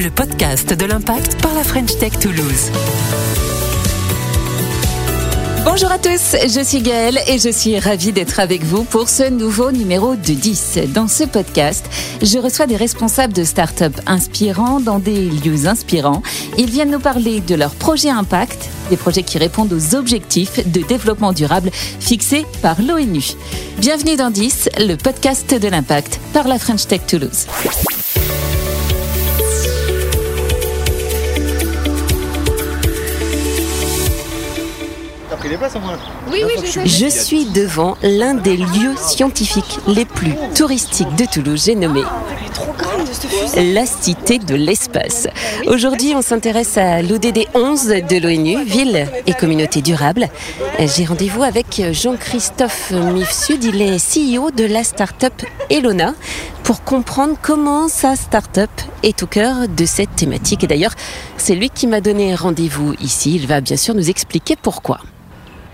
le podcast de l'impact par la French Tech Toulouse. Bonjour à tous, je suis Gaëlle et je suis ravie d'être avec vous pour ce nouveau numéro de 10. Dans ce podcast, je reçois des responsables de start-up inspirants dans des lieux inspirants. Ils viennent nous parler de leurs projets impact, des projets qui répondent aux objectifs de développement durable fixés par l'ONU. Bienvenue dans 10, le podcast de l'impact par la French Tech Toulouse. Oui, oui, je, suis devant l'un des lieux scientifiques les plus touristiques de Toulouse. J'ai nommé la Cité de l'Espace. Aujourd'hui, on s'intéresse à l'ODD 11 de l'ONU, Ville et Communauté Durable. J'ai rendez-vous avec Jean-Christophe Mifsud. Il est CEO de la start-up Elona pour comprendre comment sa start-up est au cœur de cette thématique. Et d'ailleurs, c'est lui qui m'a donné rendez-vous ici. Il va bien sûr nous expliquer pourquoi.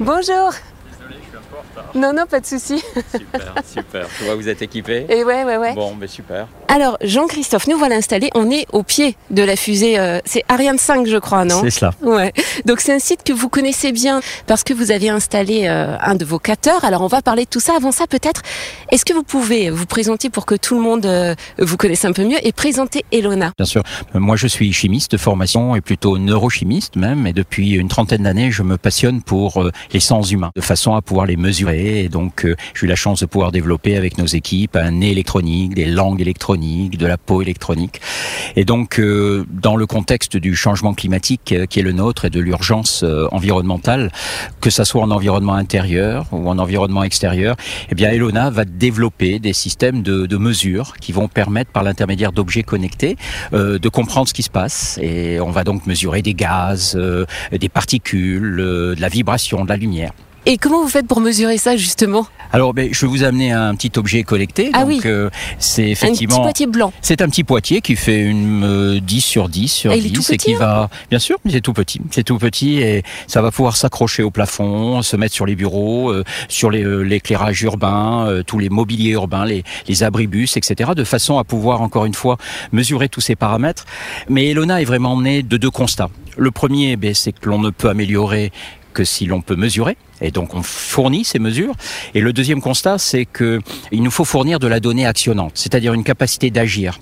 Bonjour Désolé, je suis un peu en retard. Non, non, pas de souci. Super, super. Je vois vous êtes équipé. Et ouais, ouais, ouais. Bon, ben super. Alors, Jean-Christophe, nous voilà installés. On est au pied de la fusée. euh, c'est Ariane 5, je crois, non? C'est cela. Ouais. Donc, c'est un site que vous connaissez bien parce que vous avez installé euh, un de vos capteurs. Alors, on va parler de tout ça. Avant ça, peut-être, est-ce que vous pouvez vous présenter pour que tout le monde euh, vous connaisse un peu mieux et présenter Elona? Bien sûr. Moi, je suis chimiste de formation et plutôt neurochimiste même. Et depuis une trentaine d'années, je me passionne pour euh, les sens humains, de façon à pouvoir les Et donc, euh, j'ai eu la chance de pouvoir développer avec nos équipes un nez électronique, des langues électroniques, de la peau électronique. Et donc, euh, dans le contexte du changement climatique euh, qui est le nôtre et de l'urgence environnementale, que ça soit en environnement intérieur ou en environnement extérieur, eh bien, Elona va développer des systèmes de, de qui vont permettre, par l'intermédiaire d'objets connectés, de comprendre ce qui se passe. Et on va donc mesurer des gaz, des particules, de la vibration, de la lumière. Et comment vous faites pour mesurer ça, justement Alors, ben, je vais vous amener un petit objet collecté. Ah donc, oui. euh, c'est Un petit effectivement. poitier blanc. C'est un petit poitier qui fait une euh, 10 sur 10 sur Ah, il est 10 tout et qui hein va bien sûr, mais c'est tout petit. C'est tout petit et ça va pouvoir s'accrocher au plafond, se mettre sur les bureaux, euh, sur euh, l'éclairage urbain, euh, tous les mobiliers urbains, les, les abribus, etc. de façon à pouvoir encore une fois mesurer tous ces paramètres. Mais Elona est vraiment né de deux constats. Le premier, ben, c'est que l'on ne peut améliorer que si l'on peut mesurer. Et donc on fournit ces mesures. Et le deuxième constat, c'est que il nous faut fournir de la donnée actionnante, c'est-à-dire une capacité d'agir.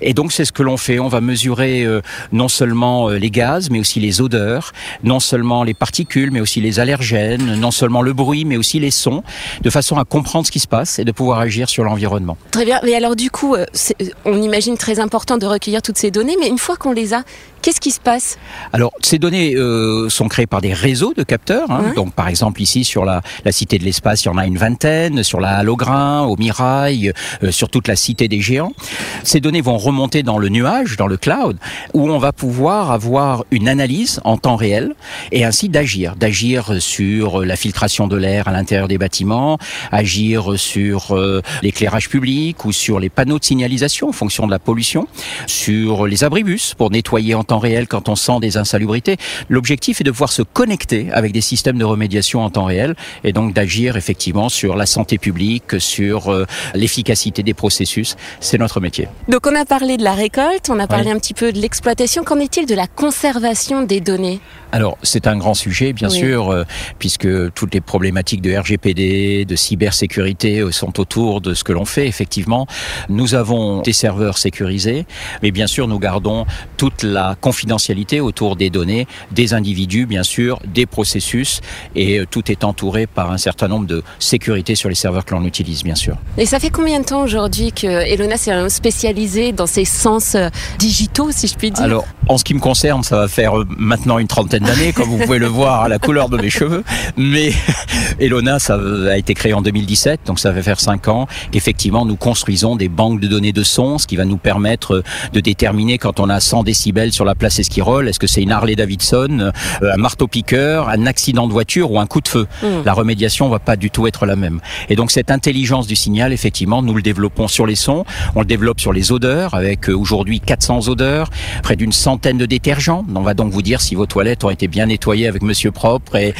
Et donc c'est ce que l'on fait. On va mesurer euh, non seulement euh, les gaz, mais aussi les odeurs, non seulement les particules, mais aussi les allergènes, non seulement le bruit, mais aussi les sons, de façon à comprendre ce qui se passe et de pouvoir agir sur l'environnement. Très bien. Mais alors, du coup, euh, on imagine très important de recueillir toutes ces données, mais une fois qu'on les a, qu'est-ce qui se passe? Alors, ces données euh, sont créées par des réseaux de capteurs. hein. Ouais. Donc, par exemple, ici, sur la, Cité de l'Espace, il y en a une vingtaine, sur la Halograin, au Mirail, euh, sur toute la Cité des Géants. Ces données vont remonter dans le nuage, dans le cloud, où on va pouvoir avoir une analyse en temps réel et ainsi d'agir. D'agir sur la filtration de l'air à l'intérieur des bâtiments, agir sur euh, l'éclairage public ou sur les panneaux de signalisation en fonction de la pollution, sur les abribus pour nettoyer en temps réel quand on sent des insalubrités. L'objectif est de pouvoir se connecter avec des systèmes de remédiation en temps réel et donc d'agir effectivement sur la santé publique, sur euh, l'efficacité des processus. C'est notre métier. Donc, on a parlé de la récolte, on a parlé Oui. un petit peu de l'exploitation. Qu'en est-il de la conservation des données? Alors, c'est un grand sujet, bien Oui. sûr, euh, puisque toutes les problématiques de RGPD, de cybersécurité euh, sont autour de ce que l'on fait, effectivement. Nous avons des serveurs sécurisés, mais bien sûr, nous gardons toute la confidentialité autour des données, des individus, bien sûr, des processus, et tout est entouré par un certain nombre de sécurités sur les serveurs que l'on utilise, bien sûr. Et ça fait combien de temps aujourd'hui que Elona s'est spécialisée dans ces sens euh, digitaux, si je puis dire Alors, en ce qui me concerne, ça va faire euh, maintenant une trentaine d'années, comme vous pouvez le voir à la couleur de mes cheveux. Mais Elona, ça a été créé en 2017, donc ça va faire cinq ans. Effectivement, nous construisons des banques de données de son, ce qui va nous permettre euh, de déterminer quand on a 100 décibels sur la place Esquirol, est-ce que c'est une Harley Davidson, un marteau-piqueur, un accident de voiture ou un coup de feu. Mm. La remédiation va pas du tout être la même. Et donc cette intelligence du signal, effectivement, nous le développons sur les sons, on le développe sur les odeurs, avec euh, aujourd'hui 400 odeurs, près d'une centaine de détergents. On va donc vous dire si vos toilettes ont été bien nettoyées avec Monsieur Propre et,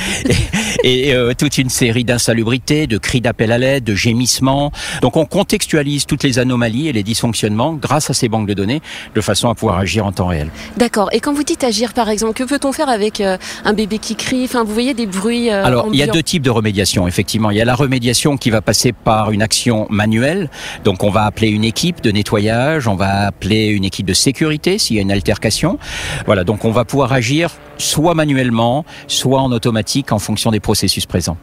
et euh, toute une série d'insalubrités, de cris d'appel à l'aide, de gémissements. Donc on contextualise toutes les anomalies et les dysfonctionnements grâce à ces banques de données de façon à pouvoir agir en temps réel. D'accord. Et quand vous dites agir, par exemple, que peut-on faire avec euh, un bébé qui crie? Enfin, vous voyez des bruits. Euh, Alors, il y a deux types de remédiation. Effectivement, il y a la remédiation qui va passer par une action manuelle. Donc, on va appeler une équipe de nettoyage, on va appeler une équipe de sécurité s'il y a une altercation. Voilà. Donc, on va pouvoir agir soit manuellement, soit en automatique en fonction des processus présents.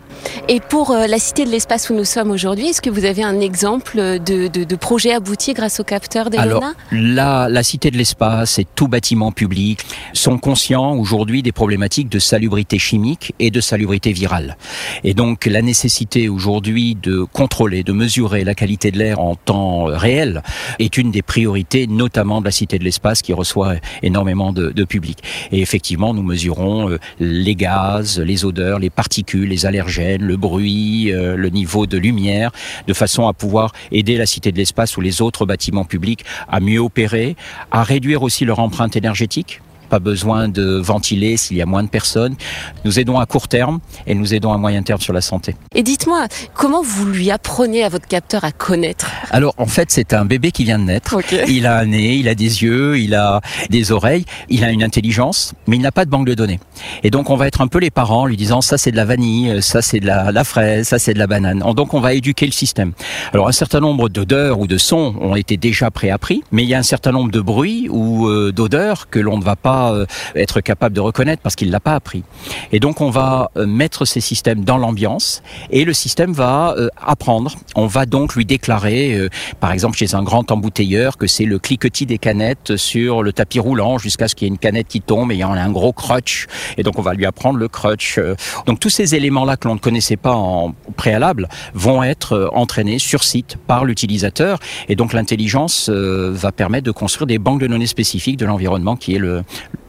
Et pour euh, la Cité de l'espace où nous sommes aujourd'hui, est-ce que vous avez un exemple de, de, de projet abouti grâce au capteur d'Elona Alors, la, la Cité de l'espace et tout bâtiment public sont conscients aujourd'hui des problématiques de salubrité chimique et de salubrité virale. Et donc, la nécessité aujourd'hui de contrôler, de mesurer la qualité de l'air en temps réel est une des priorités, notamment de la Cité de l'espace qui reçoit énormément de, de public. Et effectivement, nous mesurons euh, les gaz, les odeurs, les particules, les allergènes, le bruit, euh, le niveau de lumière, de façon à pouvoir aider la Cité de l'espace ou les autres bâtiments publics à mieux opérer, à réduire aussi leur empreinte énergétique pas besoin de ventiler s'il y a moins de personnes. Nous aidons à court terme et nous aidons à moyen terme sur la santé. Et dites-moi, comment vous lui apprenez à votre capteur à connaître? Alors en fait, c'est un bébé qui vient de naître. Il a un nez, il a des yeux, il a des oreilles, il a une intelligence, mais il n'a pas de banque de données. Et donc on va être un peu les parents en lui disant ça c'est de la vanille, ça c'est de la, la fraise, ça c'est de la banane. Donc on va éduquer le système. Alors un certain nombre d'odeurs ou de sons ont été déjà préappris, mais il y a un certain nombre de bruits ou euh, d'odeurs que l'on ne va pas euh, être capable de reconnaître parce qu'il l'a pas appris. Et donc on va euh, mettre ces systèmes dans l'ambiance et le système va euh, apprendre. On va donc lui déclarer, par exemple chez un grand embouteilleur, que c'est le cliquetis des canettes sur le tapis roulant jusqu'à ce qu'il y ait une canette qui tombe et il y en a un gros crutch. Et donc on va lui apprendre le crutch. Donc tous ces éléments-là que l'on ne connaissait pas en préalable vont être entraînés sur site par l'utilisateur. Et donc l'intelligence va permettre de construire des banques de données spécifiques de l'environnement qui est le,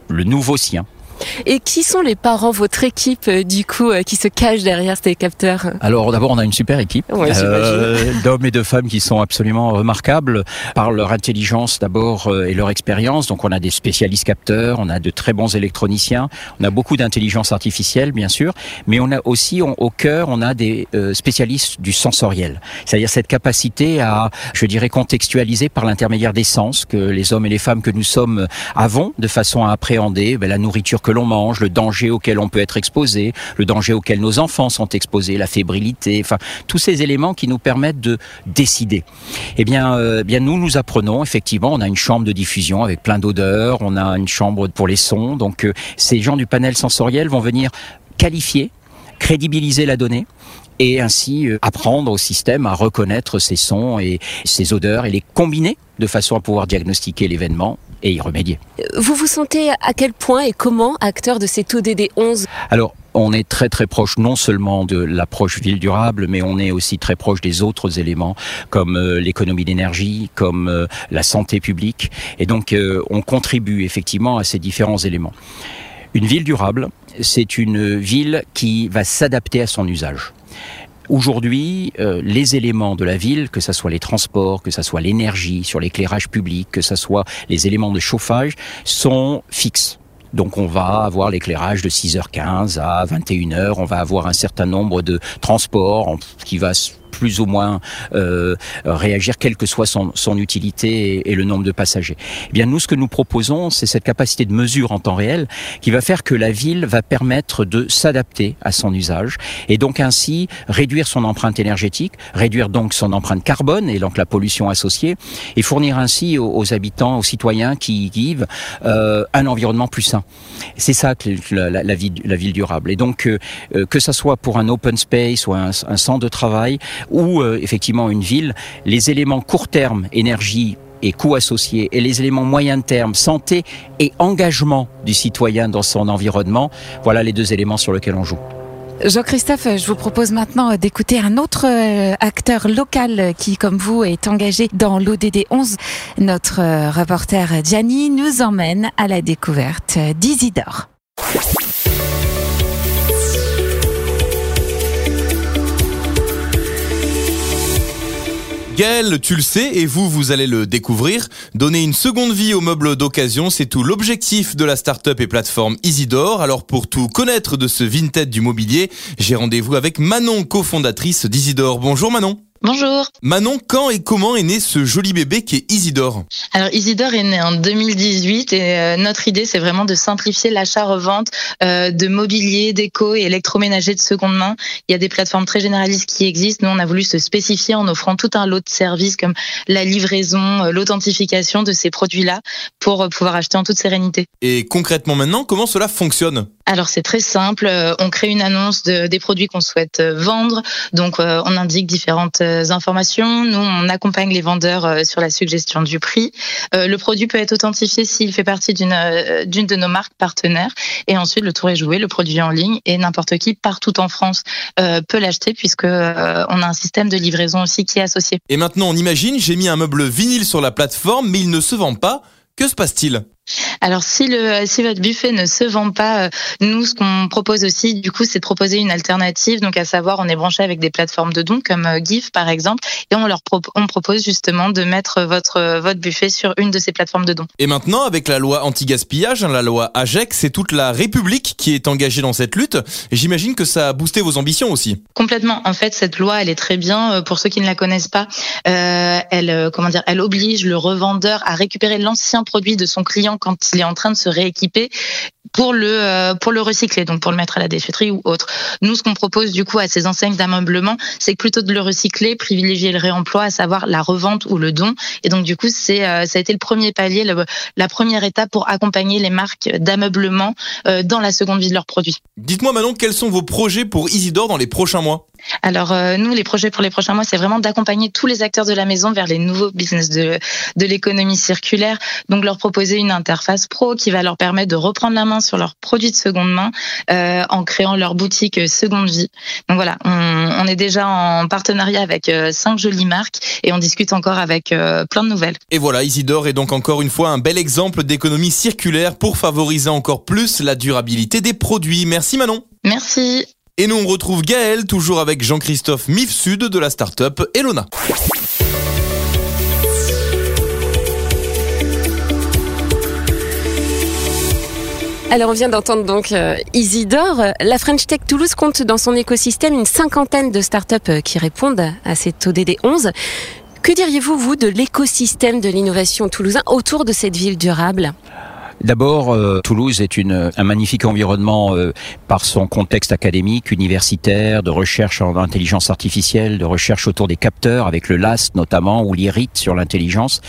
le nouveau sien. Et qui sont les parents, votre équipe, euh, du coup, euh, qui se cache derrière ces capteurs? Alors d'abord, on a une super équipe Ouais, euh, d'hommes et de femmes qui sont absolument remarquables par leur intelligence d'abord et leur expérience. Donc on a des spécialistes capteurs, on a de très bons électroniciens, on a beaucoup d'intelligence artificielle bien sûr, mais on a aussi on- au cœur, on a des spécialistes du sensoriel, c'est-à-dire cette capacité à, je dirais, contextualiser par l'intermédiaire des sens que les hommes et les femmes que nous sommes avons de façon à appréhender ben, la nourriture que l'on mange, le danger auquel on peut être exposé, le danger auquel nos enfants sont exposés, la fébrilité, enfin tous ces éléments qui nous permettent de décider. Eh bien, euh, bien nous nous apprenons effectivement, on a une chambre de diffusion avec plein d'odeurs, on a une chambre pour les sons, donc euh, ces gens du panel sensoriel vont venir qualifier, crédibiliser la donnée et ainsi euh, apprendre au système à reconnaître ces sons et ces odeurs et les combiner de façon à pouvoir diagnostiquer l'événement et y remédier. Vous vous sentez à quel point et comment acteur de cet ODD 11 Alors, on est très très proche non seulement de l'approche ville durable, mais on est aussi très proche des autres éléments comme euh, l'économie d'énergie, comme euh, la santé publique. Et donc, euh, on contribue effectivement à ces différents éléments. Une ville durable, c'est une ville qui va s'adapter à son usage. Aujourd'hui, euh, les éléments de la ville, que ce soit les transports, que ce soit l'énergie, sur l'éclairage public, que ce soit les éléments de chauffage, sont fixes. Donc on va avoir l'éclairage de 6h15 à 21h, on va avoir un certain nombre de transports qui va plus ou moins euh, réagir quelle que soit son, son utilité et, le nombre de passagers. Eh bien nous ce que nous proposons c'est cette capacité de mesure en temps réel qui va faire que la ville va permettre de s'adapter à son usage et donc ainsi réduire son empreinte énergétique, réduire donc son empreinte carbone et donc la pollution associée et fournir ainsi aux, habitants, aux citoyens qui y vivent euh, un environnement plus sain. C'est ça que la, la, la, ville, la ville durable. Et donc euh, euh, que ça soit pour un open space ou un, un centre de travail ou euh, effectivement une ville, les éléments court terme, énergie et coûts associés, et les éléments moyen terme, santé et engagement du citoyen dans son environnement, voilà les deux éléments sur lesquels on joue. Jean-Christophe, je vous propose maintenant d'écouter un autre euh, acteur local qui, comme vous, est engagé dans l'ODD 11. Notre euh, reporter Gianni nous emmène à la découverte d'Isidore. Gaël, tu le sais, et vous, vous allez le découvrir. Donner une seconde vie aux meubles d'occasion, c'est tout l'objectif de la start-up et plateforme Isidore. Alors pour tout connaître de ce vintage du mobilier, j'ai rendez-vous avec Manon, cofondatrice d'Isidore. Bonjour Manon. Bonjour. Manon, quand et comment est né ce joli bébé qui est Isidore Alors Isidore est né en 2018 et euh, notre idée c'est vraiment de simplifier l'achat-revente euh, de mobilier, déco et électroménager de seconde main. Il y a des plateformes très généralistes qui existent. Nous on a voulu se spécifier en offrant tout un lot de services comme la livraison, euh, l'authentification de ces produits-là pour pouvoir acheter en toute sérénité. Et concrètement maintenant, comment cela fonctionne alors c'est très simple, on crée une annonce de, des produits qu'on souhaite vendre, donc on indique différentes informations. Nous, on accompagne les vendeurs euh, sur la suggestion du prix. Euh, le produit peut être authentifié s'il fait partie d'une euh, d'une de nos marques partenaires. Et ensuite, le tour est joué, le produit est en ligne et n'importe qui partout en France peut l'acheter puisque on a un système de livraison aussi qui est associé. Et maintenant, on imagine, j'ai mis un meuble vinyle sur la plateforme, mais il ne se vend pas. Que se passe-t-il? Alors si le si votre buffet ne se vend pas, euh, nous ce qu'on propose aussi du coup c'est de proposer une alternative. Donc à savoir on est branché avec des plateformes de dons comme euh, GIF par exemple et on leur on propose justement de mettre votre votre buffet sur une de ces plateformes de dons. Et maintenant avec la loi anti-gaspillage, hein, la loi AGEC, c'est toute la République qui est engagée dans cette lutte. J'imagine que ça a boosté vos ambitions aussi. Complètement. En fait cette loi elle est très bien euh, pour ceux qui ne la connaissent pas. Euh, elle comment dire elle oblige le revendeur à récupérer l'ancien produit de son client quand il est en train de se rééquiper pour le euh, pour le recycler, donc pour le mettre à la déchetterie ou autre. Nous, ce qu'on propose du coup à ces enseignes d'ameublement, c'est plutôt de le recycler, privilégier le réemploi, à savoir la revente ou le don. Et donc du coup, c'est euh, ça a été le premier palier, la première étape pour accompagner les marques d'ameublement euh, dans la seconde vie de leurs produits. Dites-moi maintenant quels sont vos projets pour Isidore dans les prochains mois? Alors nous, les projets pour les prochains mois, c'est vraiment d'accompagner tous les acteurs de la maison vers les nouveaux business de de l'économie circulaire. Donc leur proposer une interface pro qui va leur permettre de reprendre la main sur leurs produits de seconde main euh, en créant leur boutique seconde vie. Donc voilà, on, est déjà en partenariat avec euh, cinq jolies marques et on discute encore avec euh, plein de nouvelles. Et voilà, Isidore est donc encore une fois un bel exemple d'économie circulaire pour favoriser encore plus la durabilité des produits. Merci Manon. Merci. Et nous on retrouve Gaël, toujours avec Jean-Christophe Mifsud de la start-up Elona. Alors on vient d'entendre donc euh, Isidore. La French Tech Toulouse compte dans son écosystème une cinquantaine de startups euh, qui répondent à cette ODD 11. Que diriez-vous, vous, de l'écosystème de l'innovation toulousain autour de cette ville durable? D'abord, euh, Toulouse est une, un magnifique environnement euh, par son contexte académique, universitaire, de recherche en intelligence artificielle, de recherche autour des capteurs, avec le LAST notamment, ou l'IRIT sur l'intelligence.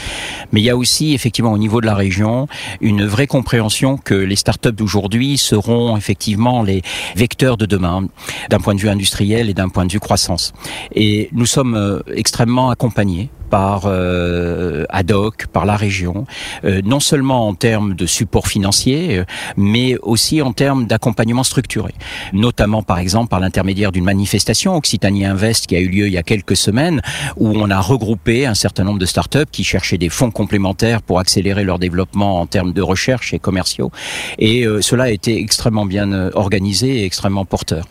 Mais il y a aussi, effectivement, au niveau de la région, une vraie compréhension que les startups d'aujourd'hui seront effectivement les vecteurs de demain, d'un point de vue industriel et d'un point de vue croissance. Et nous sommes euh, extrêmement accompagnés par euh, ADOC, par la région, euh, non seulement en termes de support financier, euh, mais aussi en termes d'accompagnement structuré, notamment par exemple par l'intermédiaire d'une manifestation Occitanie Invest qui a eu lieu il y a quelques semaines, où on a regroupé un certain nombre de startups qui cherchaient des fonds complémentaires pour accélérer leur développement en termes de recherche et commerciaux, et cela a été extrêmement bien organisé et extrêmement porteur.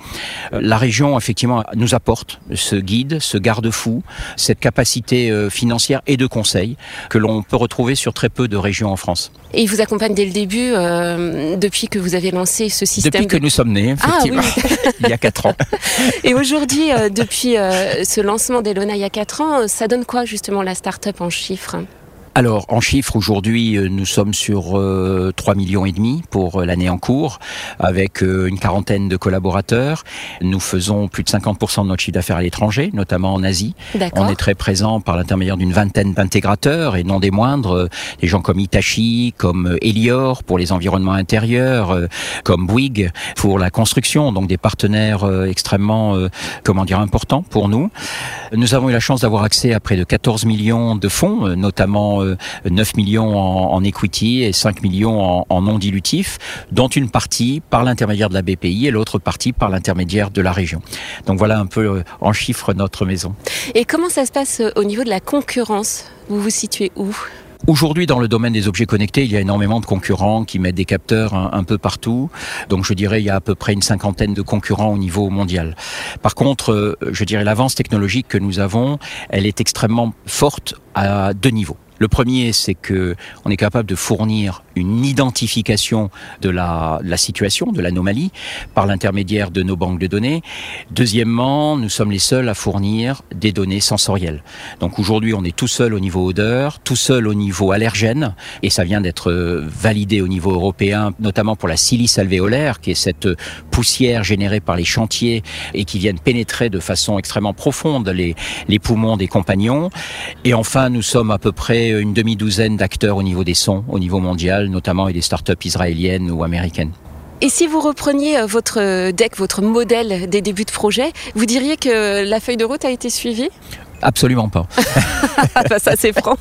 La région effectivement nous apporte ce guide, ce garde-fou, cette capacité financière et de conseil que l'on peut retrouver sur très peu de régions en France. Et il vous accompagne dès le début, euh, depuis que vous avez lancé ce système Depuis que nous sommes nés, ah effectivement, il y a 4 ans. Et aujourd'hui, euh, depuis euh, ce lancement d'Elona il y a 4 ans, ça donne quoi justement la start-up en chiffres? Alors, en chiffres, aujourd'hui, euh, nous sommes sur euh, 3 millions et demi pour euh, l'année en cours, avec euh, une quarantaine de collaborateurs. Nous faisons plus de 50% de notre chiffre d'affaires à l'étranger, notamment en Asie. On est très présent par l'intermédiaire d'une vingtaine d'intégrateurs, et non des moindres, des gens comme Itachi, comme Elior pour les environnements intérieurs, comme Bouygues pour la construction, donc des partenaires extrêmement, comment dire, importants pour nous. Nous avons eu la chance d'avoir accès à près de 14 millions de fonds, notamment 9 millions en, equity et 5 millions en, non dilutif, dont une partie par l'intermédiaire de la BPI et l'autre partie par l'intermédiaire de la région. Donc voilà un peu euh, en chiffres notre maison. Et comment ça se passe euh, au niveau de la concurrence? Vous vous situez où? Aujourd'hui, dans le domaine des objets connectés, il y a énormément de concurrents qui mettent des capteurs un, peu partout. Donc, je dirais, il y a à peu près une cinquantaine de concurrents au niveau mondial. Par contre, euh, je dirais, l'avance technologique que nous avons, elle est extrêmement forte à deux niveaux. Le premier, c'est que on est capable de fournir une identification de la, situation, de l'anomalie, par l'intermédiaire de nos banques de données. Deuxièmement, nous sommes les seuls à fournir des données sensorielles. Donc aujourd'hui, on est tout seul au niveau odeur, tout seul au niveau allergène, et ça vient d'être validé au niveau européen, notamment pour la silice alvéolaire, qui est cette poussière générée par les chantiers et qui viennent pénétrer de façon extrêmement profonde les, les poumons des compagnons. Et enfin, nous sommes à peu près une demi-douzaine d'acteurs au niveau des sons, au niveau mondial, notamment et des startups israéliennes ou américaines. Et si vous repreniez euh, votre deck, votre modèle des débuts de projet, vous diriez que la feuille de route a été suivie? Absolument pas. Bah, ça c'est franc.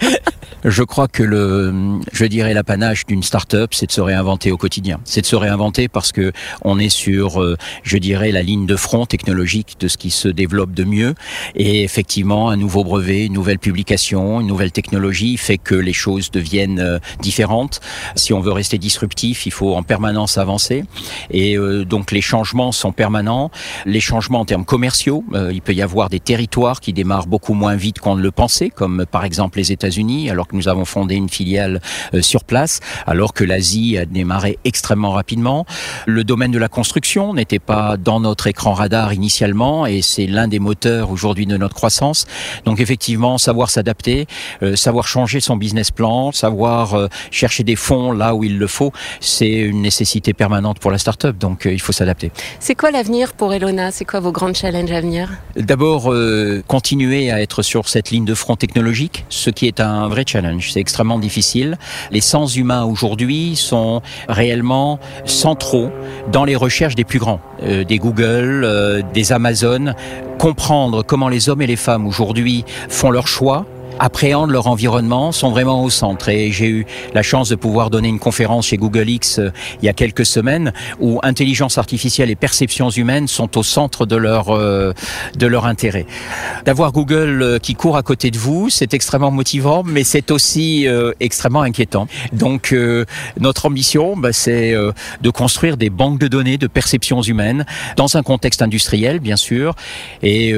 Je crois que le, je dirais l'apanage d'une start-up, c'est de se réinventer au quotidien. C'est de se réinventer parce que on est sur, euh, je dirais, la ligne de front technologique de ce qui se développe de mieux. Et effectivement, un nouveau brevet, une nouvelle publication, une nouvelle technologie fait que les choses deviennent euh, différentes. Si on veut rester disruptif, il faut en permanence avancer. Et euh, donc les changements sont permanents. Les changements en termes commerciaux, il peut y avoir des territoires qui démarrent beaucoup moins vite qu'on ne le pensait, comme par exemple les États-Unis, alors nous avons fondé une filiale euh, sur place, alors que l'Asie a démarré extrêmement rapidement. Le domaine de la construction n'était pas dans notre écran radar initialement et c'est l'un des moteurs aujourd'hui de notre croissance. Donc effectivement, savoir s'adapter, euh, savoir changer son business plan, savoir euh, chercher des fonds là où il le faut, c'est une nécessité permanente pour la start-up. Donc il faut s'adapter. C'est quoi l'avenir pour Elona? C'est quoi vos grands challenges à venir? D'abord, continuer à être sur cette ligne de front technologique, ce qui est un vrai challenge c'est extrêmement difficile. Les sens humains aujourd'hui sont réellement centraux dans les recherches des plus grands, euh, des Google, euh, des Amazon. Comprendre comment les hommes et les femmes aujourd'hui font leurs choix, appréhendent leur environnement sont vraiment au centre. Et j'ai eu la chance de pouvoir donner une conférence chez Google X euh, il y a quelques semaines où intelligence artificielle et perceptions humaines sont au centre de leur euh, de leur intérêt. D'avoir Google euh, qui court à côté de vous, c'est extrêmement motivant, mais c'est aussi extrêmement inquiétant. Donc notre ambition, bah, c'est de construire des banques de données de perceptions humaines dans un contexte industriel, bien sûr, et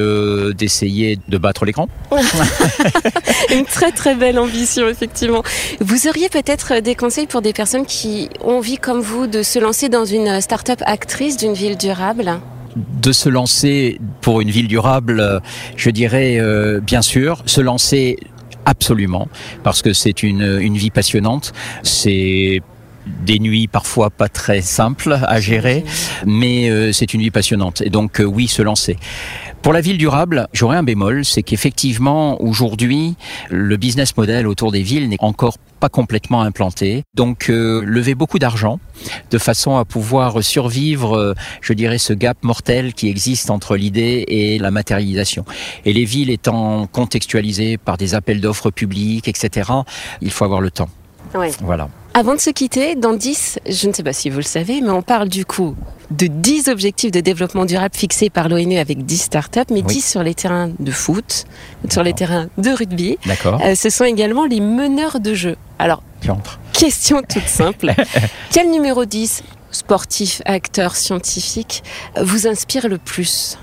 d'essayer de battre l'écran. Une très très belle ambition, effectivement. Vous auriez peut-être des conseils pour des personnes qui ont envie, comme vous, de se lancer dans une start-up actrice d'une ville durable? De se lancer pour une ville durable, je dirais euh, bien sûr, se lancer absolument, parce que c'est une, une vie passionnante. C'est des nuits parfois pas très simples à gérer, mais euh, c'est une vie passionnante. Et donc euh, oui, se lancer. Pour la ville durable, j'aurais un bémol, c'est qu'effectivement, aujourd'hui, le business model autour des villes n'est encore pas complètement implanté. Donc, euh, lever beaucoup d'argent de façon à pouvoir survivre, euh, je dirais, ce gap mortel qui existe entre l'idée et la matérialisation. Et les villes étant contextualisées par des appels d'offres publics, etc., il faut avoir le temps. Voilà. Avant de se quitter, dans 10, je ne sais pas si vous le savez, mais on parle du coup de 10 objectifs de développement durable fixés par l'ONU avec 10 startups, mais 10 sur les terrains de foot, sur les terrains de rugby. D'accord. Euh, ce sont également les meneurs de jeu. Alors, question toute simple. Quel numéro 10, sportif, acteur, scientifique, vous inspire le plus?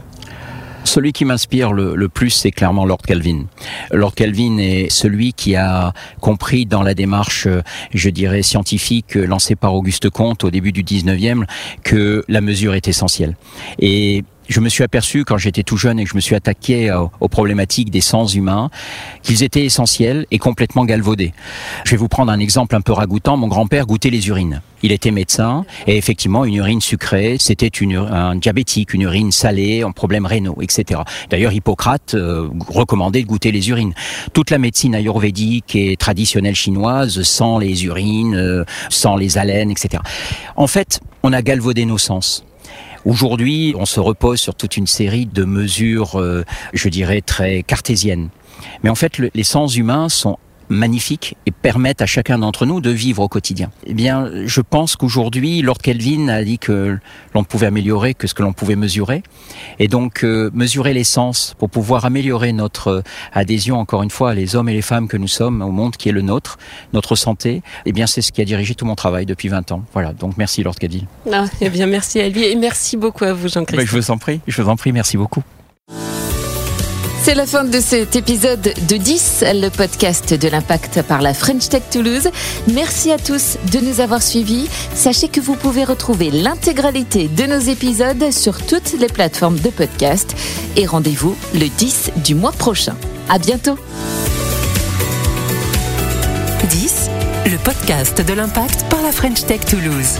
Celui qui m'inspire le, plus, c'est clairement Lord Kelvin. Lord Kelvin est celui qui a compris dans la démarche, je dirais, scientifique lancée par Auguste Comte au début du 19e que la mesure est essentielle. Et je me suis aperçu quand j'étais tout jeune et que je me suis attaqué aux, problématiques des sens humains, qu'ils étaient essentiels et complètement galvaudés. Je vais vous prendre un exemple un peu ragoûtant. Mon grand-père goûtait les urines. Il était médecin et effectivement une urine sucrée, c'était une, un diabétique, une urine salée, un problème rénaux, etc. D'ailleurs, Hippocrate euh, recommandait de goûter les urines. Toute la médecine ayurvédique et traditionnelle chinoise sans les urines, euh, sans les haleines, etc. En fait, on a galvaudé nos sens. Aujourd'hui, on se repose sur toute une série de mesures, euh, je dirais, très cartésiennes. Mais en fait, les sens humains sont magnifiques et permettent à chacun d'entre nous de vivre au quotidien. Eh bien, je pense qu'aujourd'hui, Lord Kelvin a dit que l'on ne pouvait améliorer que ce que l'on pouvait mesurer. Et donc, euh, mesurer l'essence pour pouvoir améliorer notre adhésion, encore une fois, les hommes et les femmes que nous sommes au monde qui est le nôtre, notre santé, eh bien, c'est ce qui a dirigé tout mon travail depuis 20 ans. Voilà. Donc, merci Lord Kelvin. Ah, eh bien, merci à lui et merci beaucoup à vous, Jean-Christophe. Je vous en prie, je vous en prie, merci beaucoup. C'est la fin de cet épisode de 10, le podcast de l'impact par la French Tech Toulouse. Merci à tous de nous avoir suivis. Sachez que vous pouvez retrouver l'intégralité de nos épisodes sur toutes les plateformes de podcast et rendez-vous le 10 du mois prochain. À bientôt. 10, le podcast de l'impact par la French Tech Toulouse.